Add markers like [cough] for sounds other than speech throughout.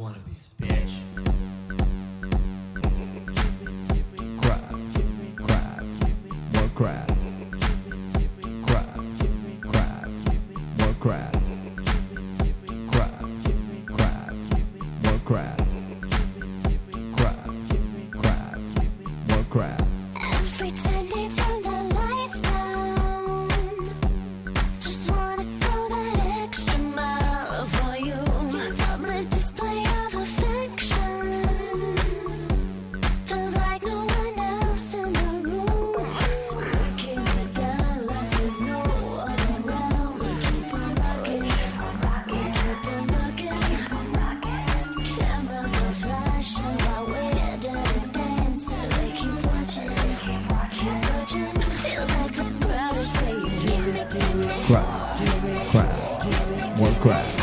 wanna be bitch. crap, crap, more crap, crap, more crap, crap, more crap, crap, more crap. Crap! Crap! more crap!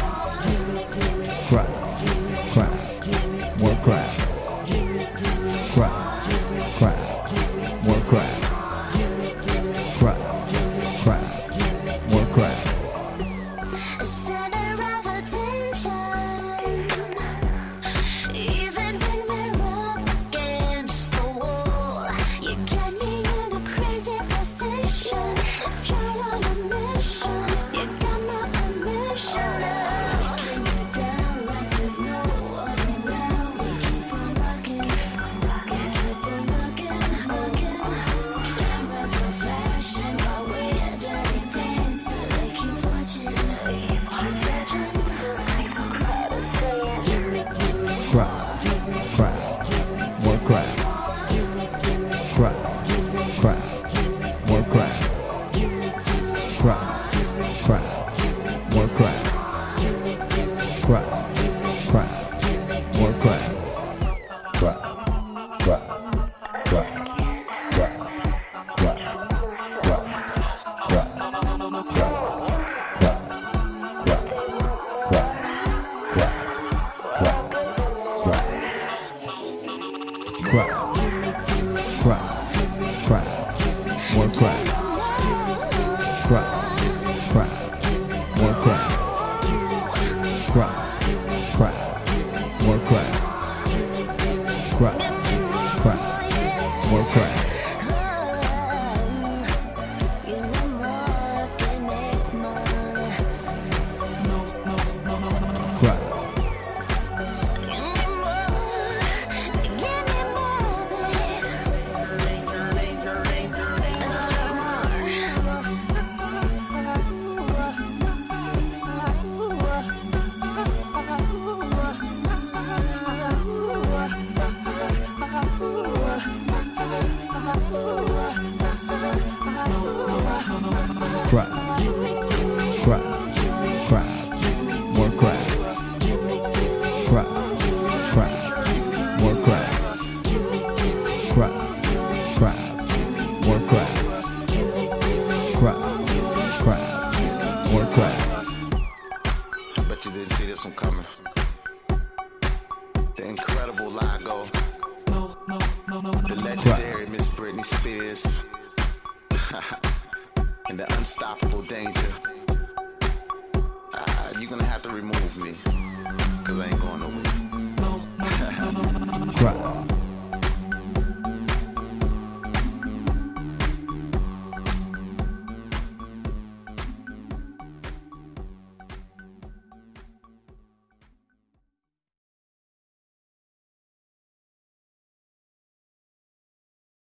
Crap, crap, crap, more crap, crap, crap, more crap, crap, crap, more crap, crap, crap, crap, crap, crap, crap, crap, crap, crap, crack, crack, crack, more crack, crack, crack, more crack, crack, crack, more crack, crack, crack, more crack. bet you didn't see this one coming. The incredible Lago. The legendary Miss Britney Spears. [laughs] and the unstoppable Danja. Ah, uh, you're gonna have to remove me. Cause I ain't going nowhere. right.